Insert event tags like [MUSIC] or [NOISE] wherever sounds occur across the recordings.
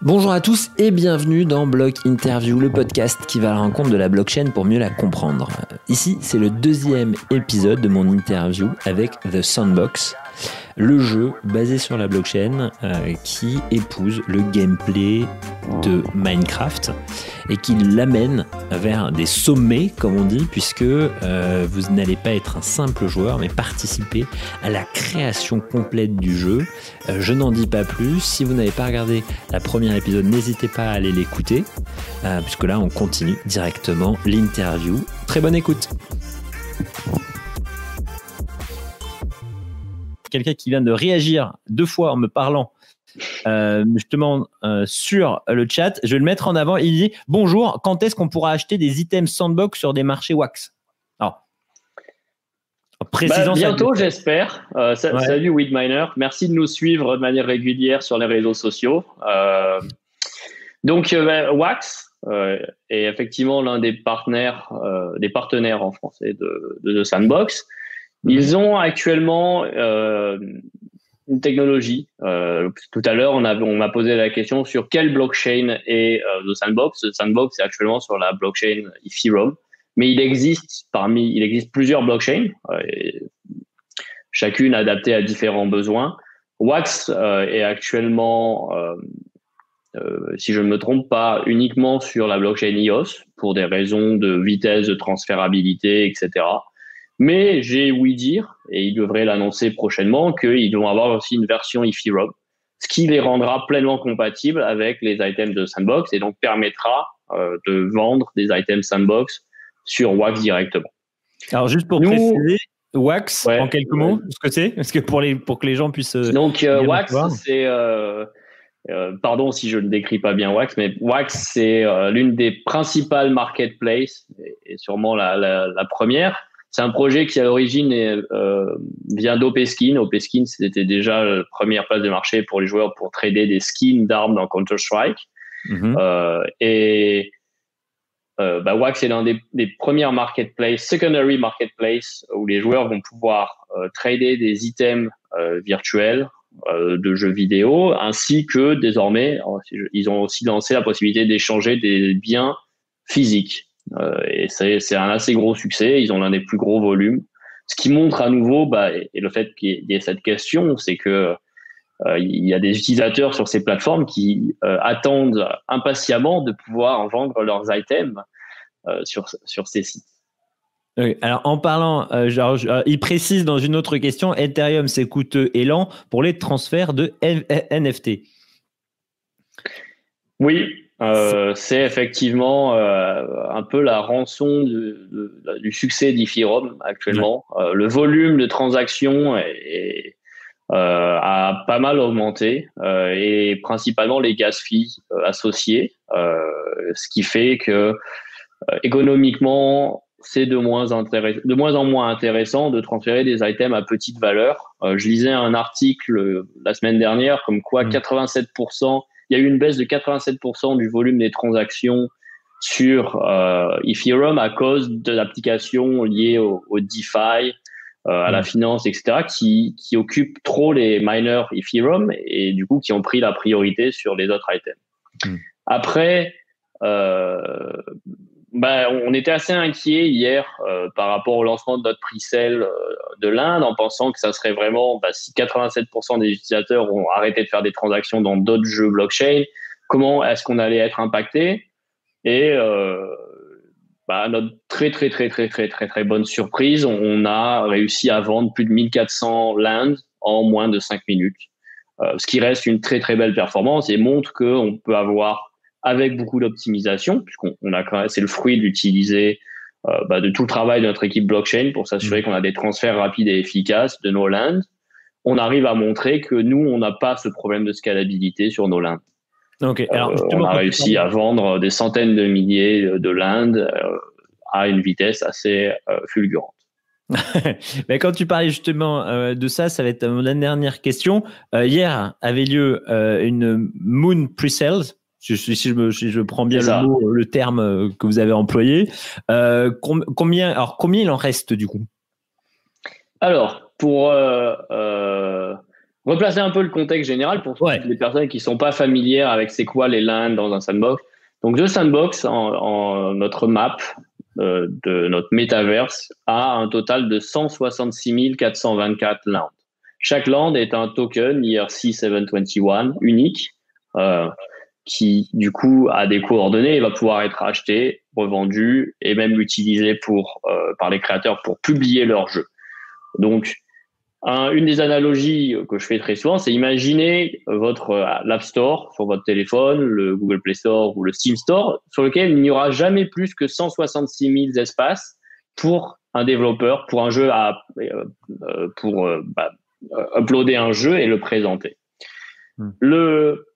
Bonjour à tous et bienvenue dans Block Interview, le podcast qui va à la rencontre de la blockchain pour mieux la comprendre. Ici, c'est le deuxième épisode de mon interview avec The Sandbox, le jeu basé sur la blockchain euh, qui épouse le gameplay de Minecraft et qui l'amène vers des sommets, comme on dit, puisque euh, vous n'allez pas être un simple joueur, mais participer à la création complète du jeu. Euh, je n'en dis pas plus. Si vous n'avez pas regardé la première épisode, n'hésitez pas à aller l'écouter, puisque là, on continue directement l'interview. Très bonne écoute. Quelqu'un qui vient de réagir deux fois en me parlant euh, justement euh, sur le chat. Je vais le mettre en avant. Il dit Bonjour, quand est-ce qu'on pourra acheter des items sandbox sur des marchés wax? Alors, bah, bientôt, j'espère. Euh, salut Weedminer. Merci de nous suivre de manière régulière sur les réseaux sociaux. donc, bah, Wax est effectivement l'un des partenaires, des partenaires en français de, de, de Sandbox. Ils ont actuellement euh, une technologie. Euh, tout à l'heure, on, m'a posé la question sur quelle blockchain est euh, le Sandbox. Le Sandbox est actuellement sur la blockchain Ethereum, mais il existe parmi, il existe plusieurs blockchains, chacune adaptée à différents besoins. Wax est actuellement, si je ne me trompe pas, uniquement sur la blockchain EOS pour des raisons de vitesse, de transférabilité, etc. Mais j'ai ouï dire, et ils devraient l'annoncer prochainement, qu'ils vont avoir aussi une version Ethereum, ce qui les rendra pleinement compatibles avec les items de Sandbox et donc permettra euh, de vendre des items Sandbox sur Wax directement. Alors juste pour préciser, Wax, en quelques mots, ce que c'est Parce que pour, les, pour que les gens puissent. Euh, donc euh, Wax, c'est. pardon si je ne décris pas bien Wax, mais Wax, c'est l'une des principales marketplaces, et, sûrement la, la, la première, c'est un projet qui à l'origine euh, vient d'Opeskin. Opeskin, c'était déjà la première place de marché pour les joueurs pour trader des skins d'armes dans Counter-Strike. Mhm. euh, et euh, bah, Wax est l'un des, des, premières marketplaces, secondary marketplace, où les joueurs vont pouvoir euh, trader des items euh, virtuels de jeux vidéo, ainsi que désormais, ils ont aussi lancé la possibilité d'échanger des biens physiques. Euh, et c'est un assez gros succès. Ils ont l'un des plus gros volumes. Ce qui montre à nouveau, bah, et, le fait qu'il y ait cette question, c'est que euh, il y a des utilisateurs sur ces plateformes qui euh, attendent impatiemment de pouvoir vendre leurs items sur, sur ces sites. alors en parlant, genre, il précise dans une autre question, Ethereum c'est coûteux et lent pour les transferts de NFT. Oui, euh, c'est effectivement euh, un peu la rançon du, du succès d'Ethereum actuellement. Euh, le volume de transactions est, euh, a pas mal augmenté et principalement les gas fees associés, ce qui fait que économiquement c'est de moins, de moins en moins intéressant de transférer des items à petite valeur. je lisais un article la semaine dernière comme quoi 87% mmh il y a eu une baisse de 87% du volume des transactions sur euh, Ethereum à cause de l'application liée au, DeFi, euh, à la mm. finance, etc., qui, qui occupent trop les miners Ethereum et du coup qui ont pris la priorité sur les autres items. Mm. Après, euh, bah, on était assez inquiet hier euh, par rapport au lancement de notre pre-sale euh, de l'Inde en pensant que ça serait vraiment, bah, si 87% des utilisateurs ont arrêté de faire des transactions dans d'autres jeux blockchain, comment est-ce qu'on allait être impacté? Et euh, bah, notre très très très très très très très bonne surprise, on a réussi à vendre plus de 1400 lands en moins de 5 minutes, ce qui reste une très très belle performance et montre qu'on peut avoir avec beaucoup d'optimisation, puisqu'on a c'est le fruit d'utiliser euh, bah, de tout le travail de notre équipe blockchain pour s'assurer mmh. qu'on a des transferts rapides et efficaces de nos lands. On arrive à montrer que nous, on n'a pas ce problème de scalabilité sur nos lands. Okay. Alors, euh, on a réussi à vendre des centaines de milliers de lands euh, à une vitesse assez fulgurante. [LAUGHS] Mais quand tu parlais justement de ça, ça va être la dernière question. hier avait lieu une Moon Pre-Sales si, je, me, je prends bien le, mot, le terme euh, que vous avez employé. Euh, combien, alors, combien il en reste du coup? Alors, pour. Euh, replacer un peu le contexte général pour les personnes qui sont pas familières avec c'est quoi les lands dans un sandbox. Donc, The Sandbox, en, notre map de notre metaverse, a un total de 166 424 lands. Chaque land est un token ERC721 unique qui, du coup, a des coordonnées et va pouvoir être acheté, revendu et même utilisé pour, euh, par les créateurs pour publier leur jeu. Donc, une des analogies que je fais très souvent, c'est imaginer votre euh, l'App Store sur votre téléphone, le Google Play Store ou le Steam Store, sur lequel il n'y aura jamais plus que 166 000 espaces pour un développeur, pour un jeu à, euh, euh, pour bah, uploader un jeu et le présenter. Hmm. Le,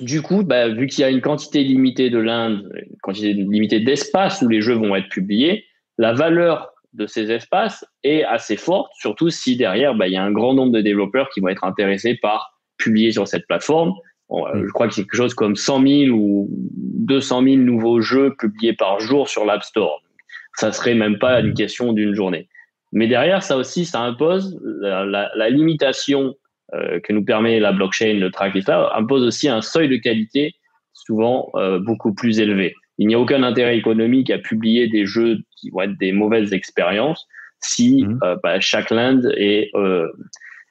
du coup, bah, vu qu'il y a une quantité limitée de l'Inde, une quantité limitée d'espace où les jeux vont être publiés, la valeur de ces espaces est assez forte, surtout si derrière, bah, il y a un grand nombre de développeurs qui vont être intéressés par publier sur cette plateforme. Euh, mm. je crois que c'est quelque chose comme 100 000 ou 200 000 nouveaux jeux publiés par jour sur l'App Store. Ça serait même pas une question d'une journée. Mais derrière, ça aussi, ça impose la, limitation que nous permet la blockchain, le track, etc., impose aussi un seuil de qualité souvent euh, beaucoup plus élevé. Il n'y a aucun intérêt économique à publier des jeux qui vont être des mauvaises expériences si mhm. euh, bah, chaque land est, euh,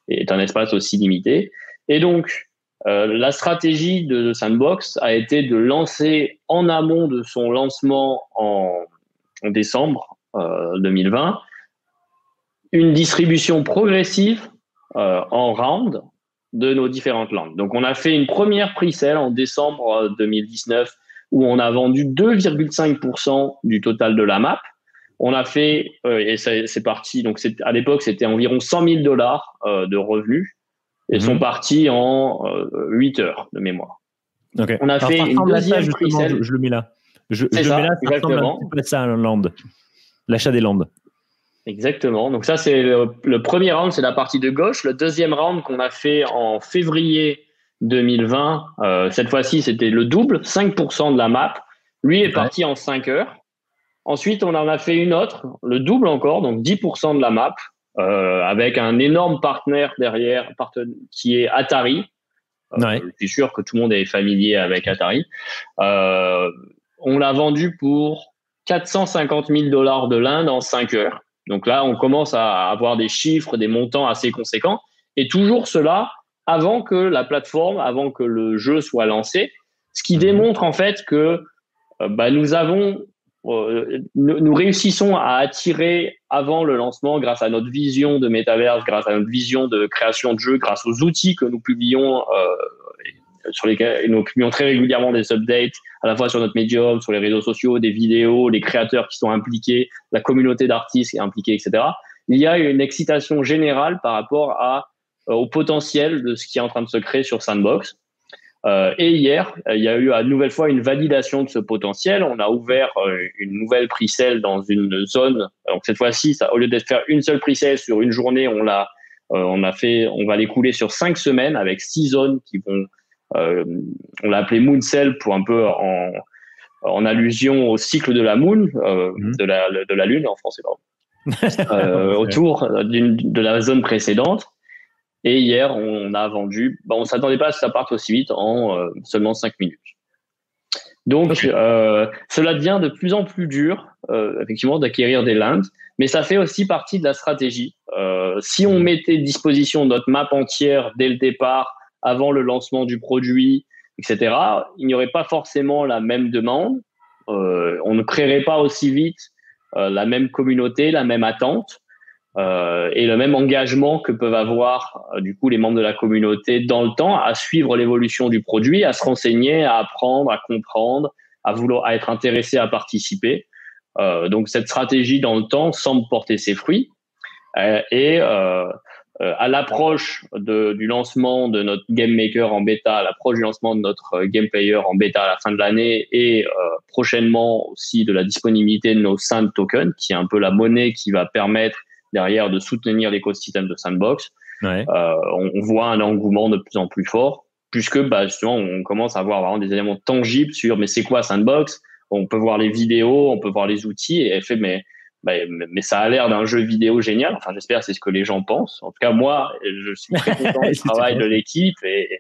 est un espace aussi limité. Et donc, euh, la stratégie de Sandbox a été de lancer en amont de son lancement en, en décembre 2020 une distribution progressive en round de nos différentes landes. Donc, on a fait une première pre-sale en décembre 2019 où on a vendu 2,5% du total de la map. On a fait, euh, et c'est parti, donc à l'époque, c'était environ 100 000 dollars euh, de revenus. Et sont mhm. partis en 8 euh, heures de mémoire. On a fait une deuxième ça, je, je, le mets là. Je, je ça, le mets là, ça exactement. ça un land. L'achat des landes. Exactement. Donc ça, c'est le, le, premier round, c'est la partie de gauche. Le deuxième round qu'on a fait en février 2020, euh, cette fois-ci, c'était le double, 5% de la map. Lui est parti en 5 heures. Ensuite, on en a fait une autre, le double encore, donc 10% de la map, euh, avec un énorme partenaire derrière, qui est Atari. Euh, je suis sûr que tout le monde est familier avec Atari. on l'a vendu pour 450 000 dollars de l'Inde en 5 heures. Donc là, on commence à avoir des chiffres, des montants assez conséquents. Et toujours cela avant que la plateforme, avant que le jeu soit lancé, ce qui mhm. démontre en fait que euh, bah, nous avons, euh, nous, réussissons à attirer avant le lancement grâce à notre vision de métaverse, grâce à notre vision de création de jeux, grâce aux outils que nous publions, euh, sur lesquels nous publions très régulièrement des updates, à la fois sur notre médium, sur les réseaux sociaux, des vidéos, les créateurs qui sont impliqués, la communauté d'artistes qui est impliquée, etc. Il y a une excitation générale par rapport à euh, au potentiel de ce qui est en train de se créer sur Sandbox. Euh, et hier, euh, il y a eu à nouvelle fois une validation de ce potentiel. On a ouvert une nouvelle pre-sale dans une zone. Donc cette fois-ci, au lieu de faire une seule pre-sale sur une journée, on l'a, on a fait, on va l'écouler sur cinq semaines avec six zones qui vont, on l'a appelé Moon Cell pour un peu en, en allusion au cycle de la Moon, mmh. de la de la Lune en français, [LAUGHS] autour de la zone précédente. Et hier, on a vendu, bon, on s'attendait pas à ce que ça parte aussi vite en euh, seulement 5 minutes. Donc, euh, cela devient de plus en plus dur, euh, effectivement, d'acquérir des lands, mais ça fait aussi partie de la stratégie. Euh, si on mettait à disposition notre map entière dès le départ, avant le lancement du produit, etc., il n'y aurait pas forcément la même demande. Euh, on ne créerait pas aussi vite la même communauté, la même attente. Euh, et le même engagement que peuvent avoir euh, du coup les membres de la communauté dans le temps à suivre l'évolution du produit, à se renseigner, à apprendre, à comprendre, à vouloir à être intéressé à participer. Euh, donc cette stratégie dans le temps semble porter ses fruits. Euh, et euh, à l'approche du lancement de notre game maker en bêta, à l'approche du lancement de notre game player en bêta à la fin de l'année et prochainement aussi de la disponibilité de nos Sand tokens, qui est un peu la monnaie qui va permettre derrière de soutenir l'écosystème de Sandbox, euh, on, voit un engouement de plus en plus fort, puisque bah, justement, on commence à avoir vraiment des éléments tangibles sur mais c'est quoi Sandbox? On peut voir les vidéos, on peut voir les outils, et elle fait mais bah, mais ça a l'air d'un jeu vidéo génial. Enfin, j'espère c'est ce que les gens pensent. En tout cas, moi, je suis très [LAUGHS] content du travail de l'équipe et,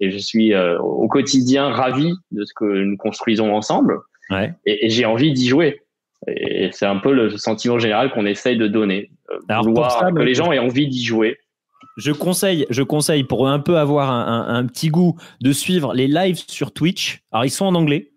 et, je suis euh, au quotidien ravi de ce que nous construisons ensemble. Ouais. Et, j'ai envie d'y jouer. Et c'est un peu le sentiment général qu'on essaye de donner. Euh, Alors vouloir que les gens aient envie d'y jouer. Je conseille, je conseille pour un peu avoir un, un, un, petit goût de suivre les lives sur Twitch. Alors ils sont en anglais,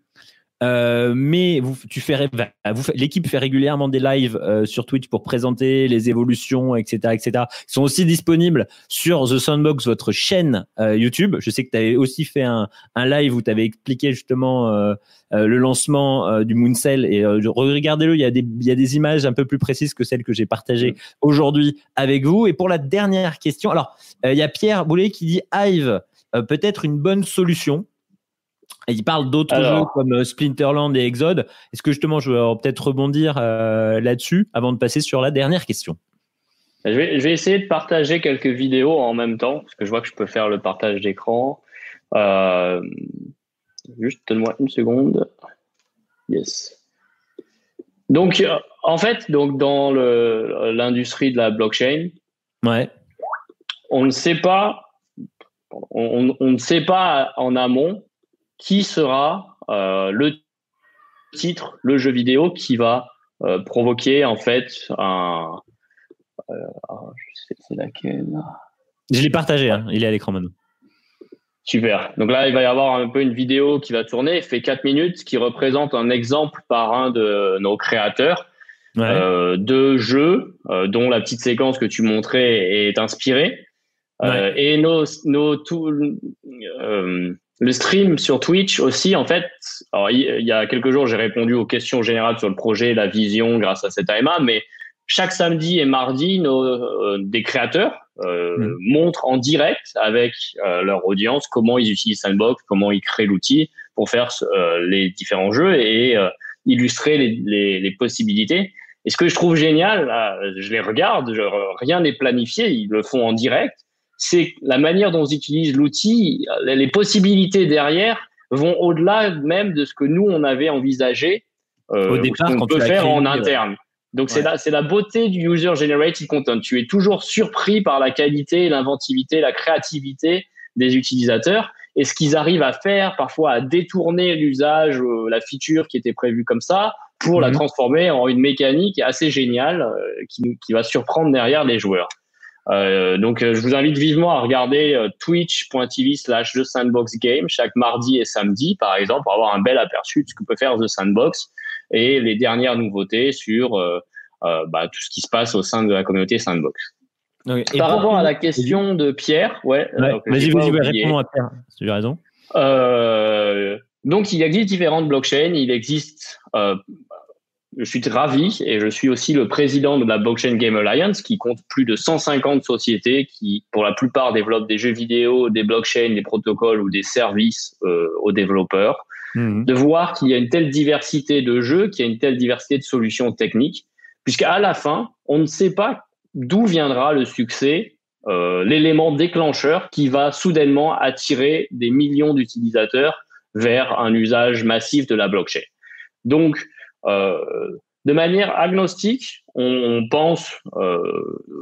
euh, mais vous, tu fais, vous, l'équipe fait régulièrement des lives euh, sur Twitch pour présenter les évolutions, etc., etc. Ils sont aussi disponibles sur The Soundbox, votre chaîne euh, YouTube. Je sais que tu avais aussi fait un, un live où tu avais expliqué justement le lancement du Mooncell et regardez-le. Il y a des, il y a des images un peu plus précises que celles que j'ai partagées aujourd'hui avec vous. Et pour la dernière question, alors il y a Pierre Boulet qui dit Hive peut-être une bonne solution il parle d'autres jeux comme euh, Splinterland et Exode. Est-ce que justement, je vais peut-être rebondir euh, là-dessus avant de passer sur la dernière question? Je vais, essayer de partager quelques vidéos en même temps, parce que je vois que je peux faire le partage d'écran. Euh, juste, donne-moi une seconde. Yes. Donc, en fait, donc dans l'industrie de la blockchain, ouais. on ne sait pas, on, on ne sait pas en amont qui sera euh, le titre, le jeu vidéo qui va euh, provoquer en fait un. Euh, je sais c'est laquelle. Je l'ai partagé, hein, il est à l'écran maintenant. Super. Donc là, il va y avoir un peu une vidéo qui va tourner, fait 4 minutes, qui représente un exemple par un de nos créateurs de jeux dont la petite séquence que tu montrais est inspirée. et nos, nos tout, le stream sur Twitch aussi, en fait, alors, il, y a quelques jours, j'ai répondu aux questions générales sur le projet, la vision grâce à cette AMA, mais chaque samedi et mardi, nos, euh, des créateurs euh, mm. montrent en direct avec euh, leur audience comment ils utilisent Sandbox, comment ils créent l'outil pour faire les différents jeux et illustrer les, les, les, possibilités. Et ce que je trouve génial, je les regarde, je, rien n'est planifié, ils le font en direct c'est la manière dont ils utilisent l'outil, les possibilités derrière vont au-delà même de ce que nous on avait envisagé euh, au départ qu'on peut faire en interne. Donc c'est la c'est la beauté du user generated content. Tu es toujours surpris par la qualité, l'inventivité, la créativité des utilisateurs et ce qu'ils arrivent à faire parfois à détourner l'usage, euh, la feature qui était prévue comme ça pour la mhm. transformer en une mécanique assez géniale euh, qui, qui va surprendre derrière les joueurs. Euh, donc, euh, je vous invite vivement à regarder euh, twitch.tv slash The Sandbox Game chaque mardi et samedi, par exemple, pour avoir un bel aperçu de ce que peut faire The Sandbox et les dernières nouveautés sur euh, bah, tout ce qui se passe au sein de la communauté Sandbox. et par rapport à la question de Pierre, ouais. ouais. Vas-y, vas-y, réponds à Pierre. Tu as raison. donc, il existe différentes blockchains. Il existe je suis ravi et je suis aussi le président de la Blockchain Game Alliance qui compte plus de 150 sociétés qui, pour la plupart, développent des jeux vidéo, des blockchains, des protocoles ou des services euh, aux développeurs. Mhm. De voir qu'il y a une telle diversité de jeux, qu'il y a une telle diversité de solutions techniques, puisqu'à la fin, on ne sait pas d'où viendra le succès, euh, l'élément déclencheur qui va soudainement attirer des millions d'utilisateurs vers un usage massif de la blockchain. Donc, de manière agnostique, on, pense, euh,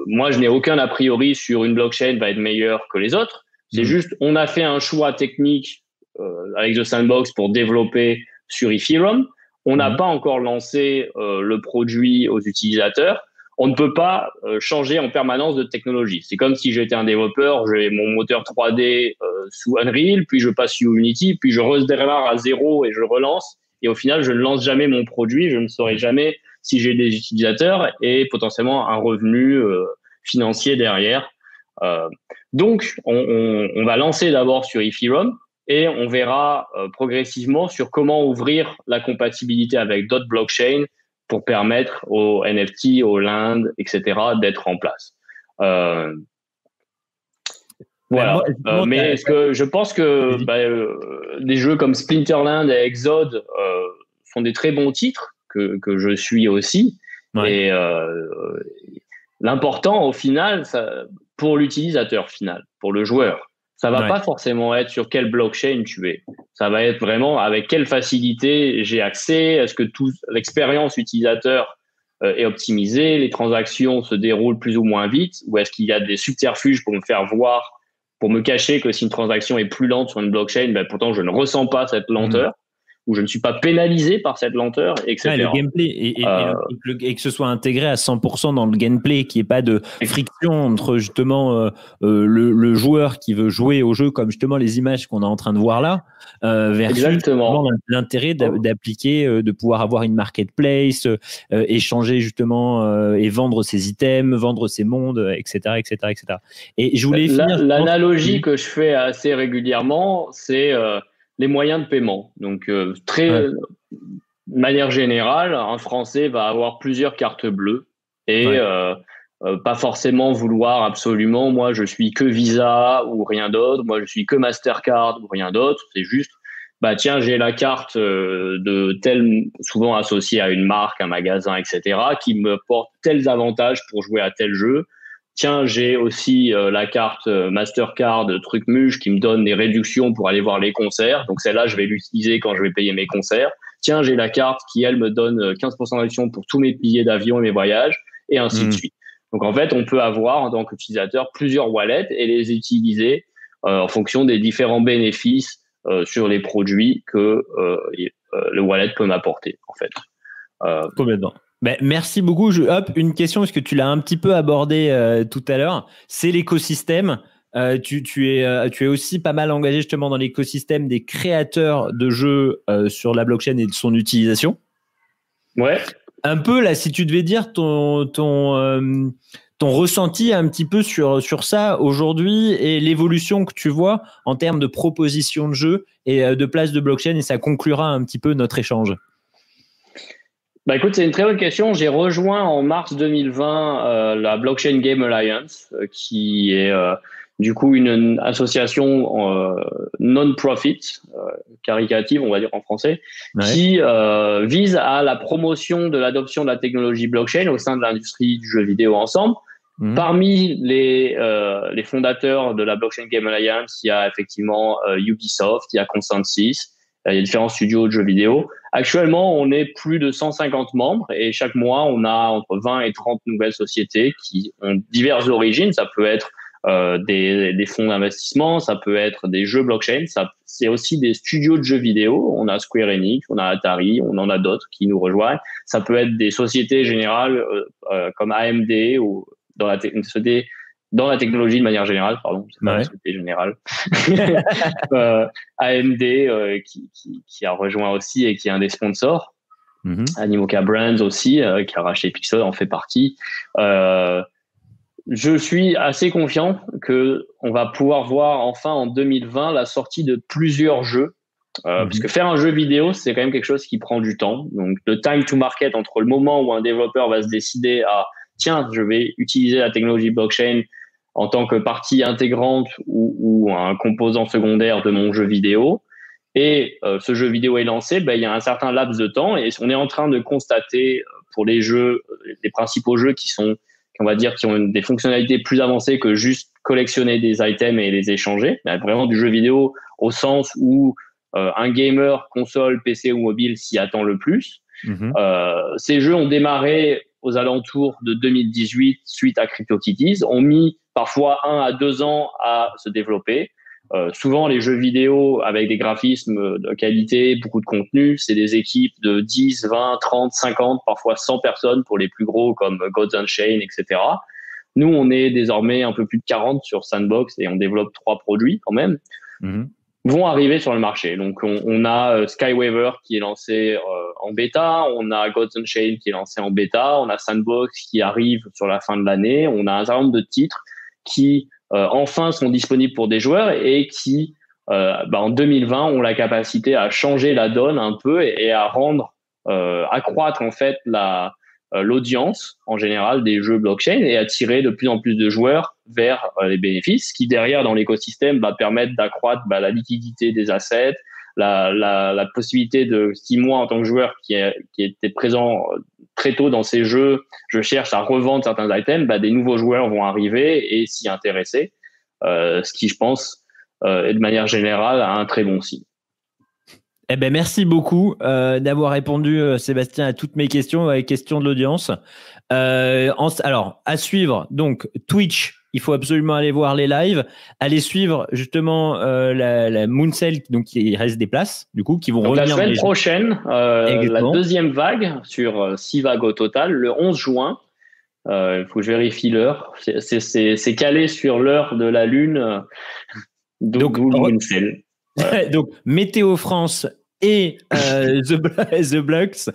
moi je n'ai aucun a priori sur une blockchain va être meilleure que les autres. C'est mm. juste, on a fait un choix technique euh, avec The Sandbox pour développer sur Ethereum. On n'a mm. pas encore lancé le produit aux utilisateurs. On ne peut pas changer en permanence de technologie. C'est comme si j'étais un développeur, j'ai mon moteur 3D sous Unreal, puis je passe sur Unity, puis je redémarre à zéro et je relance et au final, je ne lance jamais mon produit, je ne saurai jamais si j'ai des utilisateurs et potentiellement un revenu euh, financier derrière. Euh, donc, on, va lancer d'abord sur Ethereum et on verra euh, progressivement sur comment ouvrir la compatibilité avec d'autres blockchains pour permettre aux NFT, aux Land, etc., d'être en place. Euh, voilà. Euh, mais que je pense que bah, euh, des jeux comme Splinterland et Exode euh, sont des très bons titres que, que je suis aussi. Et l'important au final, ça, pour l'utilisateur final, pour le joueur, ça va pas forcément être sur quelle blockchain tu es. Ça va être vraiment avec quelle facilité j'ai accès. Est-ce que toute l'expérience utilisateur est optimisé, les transactions se déroulent plus ou moins vite, ou est-ce qu'il y a des subterfuges pour me faire voir, pour me cacher que si une transaction est plus lente sur une blockchain, ben pourtant je ne ressens pas cette lenteur. Où je ne suis pas pénalisé par cette lenteur, etc. le gameplay et, euh, et, que ce soit intégré à 100% dans le gameplay, qu'il n'y ait pas de friction entre justement euh, euh, le, joueur qui veut jouer au jeu, comme justement les images qu'on est en train de voir là, versus l'intérêt d'appliquer, de pouvoir avoir une marketplace, échanger justement et vendre ses items, vendre ses mondes, etc., etc., etc. Et je voulais L'analogie que je fais assez régulièrement, c'est les moyens de paiement. Donc, euh, très, de manière générale, un Français va avoir plusieurs cartes bleues et euh, euh, pas forcément vouloir absolument, moi, je suis que Visa ou rien d'autre, moi, je suis que Mastercard ou rien d'autre. C'est juste, bah tiens, j'ai la carte de tel, souvent associée à une marque, un magasin, etc., qui me porte tels avantages pour jouer à tel jeu tiens, j'ai aussi euh, la carte euh, Mastercard truc muche qui me donne des réductions pour aller voir les concerts. Donc celle-là, je vais l'utiliser quand je vais payer mes concerts. Tiens, j'ai la carte qui, elle, me donne 15% euh, d'addition pour tous mes billets d'avion et mes voyages, et ainsi de hmm. suite. Donc en fait, on peut avoir en tant qu'utilisateur plusieurs wallets et les utiliser en fonction des différents bénéfices sur les produits que le wallet peut m'apporter, en fait. Complètement. Ben, merci beaucoup. Je, hop, une question, parce que tu l'as un petit peu abordé euh, tout à l'heure. C'est l'écosystème. Euh, tu, tu, es, euh, tu es aussi pas mal engagé justement dans l'écosystème des créateurs de jeux sur la blockchain et de son utilisation. Ouais. Un peu là, si tu devais dire ton, ton, ton ressenti un petit peu sur, sur ça aujourd'hui et l'évolution que tu vois en termes de proposition de jeux et de place de blockchain, et ça conclura un petit peu notre échange. Bah écoute, c'est une très bonne question. J'ai rejoint en mars 2020 euh, la Blockchain Game Alliance, euh, qui est euh, du coup une, association non-profit, caricative, on va dire en français, qui vise à la promotion de l'adoption de la technologie blockchain au sein de l'industrie du jeu vidéo ensemble. Mhm. Parmi les, les fondateurs de la Blockchain Game Alliance, il y a effectivement Ubisoft, il y a Consensus, il y a différents studios de jeux vidéo. Actuellement, on est plus de 150 membres et chaque mois, on a entre 20 et 30 nouvelles sociétés qui ont diverses origines. Ça peut être euh, des, des, fonds d'investissement, ça peut être des jeux blockchain, ça c'est aussi des studios de jeux vidéo. On a Square Enix, on a Atari, on en a d'autres qui nous rejoignent. Ça peut être des sociétés générales euh, euh, comme AMD ou dans la société dans la technologie de manière générale, pardon, c'est pas ouais. générale. [LAUGHS] euh, AMD euh, qui, qui, qui, a rejoint aussi et qui est un des sponsors. Mm-hmm. Animoca Brands aussi, euh, qui a racheté Pixel, en fait partie. Euh, je suis assez confiant que on va pouvoir voir enfin en 2020 la sortie de plusieurs jeux. Euh, mm-hmm. Puisque faire un jeu vidéo, c'est quand même quelque chose qui prend du temps. Donc, le time to market entre le moment où un développeur va se décider à tiens, je vais utiliser la technologie blockchain en tant que partie intégrante ou, ou, un composant secondaire de mon jeu vidéo. Et euh, ce jeu vidéo est lancé, ben, il y a un certain laps de temps et on est en train de constater euh, pour les jeux, les principaux jeux qui sont, on va dire, qui ont des fonctionnalités plus avancées que juste collectionner des items et les échanger, ben, vraiment du jeu vidéo au sens où euh, un gamer, console, PC ou mobile s'y attend le plus. Mm-hmm. Euh, ces jeux ont démarré aux alentours de 2018 suite à CryptoKitties, ont mis parfois un à deux ans à se développer. Euh, souvent, les jeux vidéo avec des graphismes de qualité, beaucoup de contenu, c'est des équipes de 10, 20, 30, 50, parfois 100 personnes pour les plus gros comme Gods Unchained, etc. Nous, on est désormais un peu plus de 40 sur Sandbox et on développe trois produits quand même. Mm-hmm. vont arriver sur le marché. Donc, on, on a euh, Skywaver qui est lancé euh, en bêta, on a Gods Unchained qui est lancé en bêta, on a Sandbox qui arrive sur la fin de l'année, on a un certain nombre de titres qui euh, enfin sont disponibles pour des joueurs et qui euh, bah, en 2020 ont la capacité à changer la donne un peu et, à rendre euh, accroître en fait la l'audience en général des jeux blockchain et attirer de plus en plus de joueurs vers les bénéfices, qui derrière dans l'écosystème va permettre d'accroître bah, la liquidité des assets, la, la, possibilité de, si moi en tant que joueur qui, qui était présent très tôt dans ces jeux, je cherche à revendre certains items, bah, des nouveaux joueurs vont arriver et s'y intéresser, euh, ce qui, je pense, euh, est de manière générale un très bon signe. Eh ben, merci beaucoup euh, d'avoir répondu, euh, Sébastien, à toutes mes questions, à les questions de l'audience. Euh, alors, à suivre, donc Twitch, il faut absolument aller voir les lives, aller suivre justement euh, la, la Mooncell, donc il reste des places, du coup, qui vont donc revenir. La semaine prochaine, euh, la deuxième vague sur six vagues au total, le 11 juin. Il faut que je vérifie l'heure. C'est calé sur l'heure de la Lune. [LAUGHS] donc, Météo France et euh, [LAUGHS] The, The Blocks,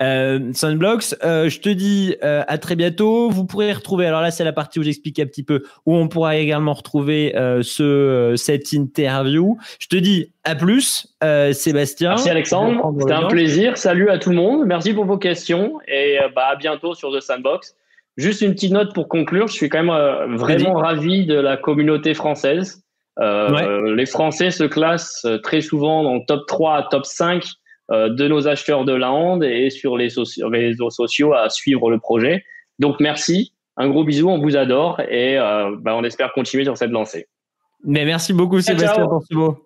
euh, Sunblocks. Euh, je te dis euh, à très bientôt. Vous pourrez retrouver, alors là c'est la partie où j'explique un petit peu, où on pourra également retrouver ce, cette interview. Je te dis à plus, Sébastien. Merci Alexandre, c'était un plaisir. Salut à tout le monde, merci pour vos questions et bah, à bientôt sur The Sandbox. Juste une petite note pour conclure, je suis quand même vraiment ravi de la communauté française. Euh, Les Français se classent euh, très souvent dans le top 3 à top 5 euh, de nos acheteurs de la Hande et sur les réseaux sociaux à suivre le projet. Donc merci, un gros bisou, on vous adore et euh, bah, on espère continuer sur cette lancée. Mais merci beaucoup Sébastien pour ce mot.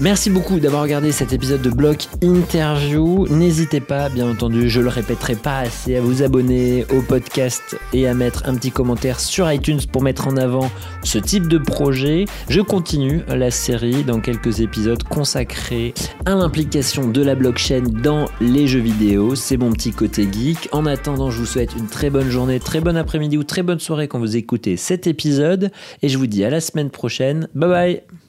Merci beaucoup d'avoir regardé cet épisode de Block Interview. N'hésitez pas, bien entendu, je le répéterai pas assez, à vous abonner au podcast et à mettre un petit commentaire sur iTunes pour mettre en avant ce type de projet. Je continue la série dans quelques épisodes consacrés à l'implication de la blockchain dans les jeux vidéo. C'est mon petit côté geek. En attendant, je vous souhaite une très bonne journée, très bon après-midi ou très bonne soirée quand vous écoutez cet épisode. Et je vous dis à la semaine prochaine. Bye bye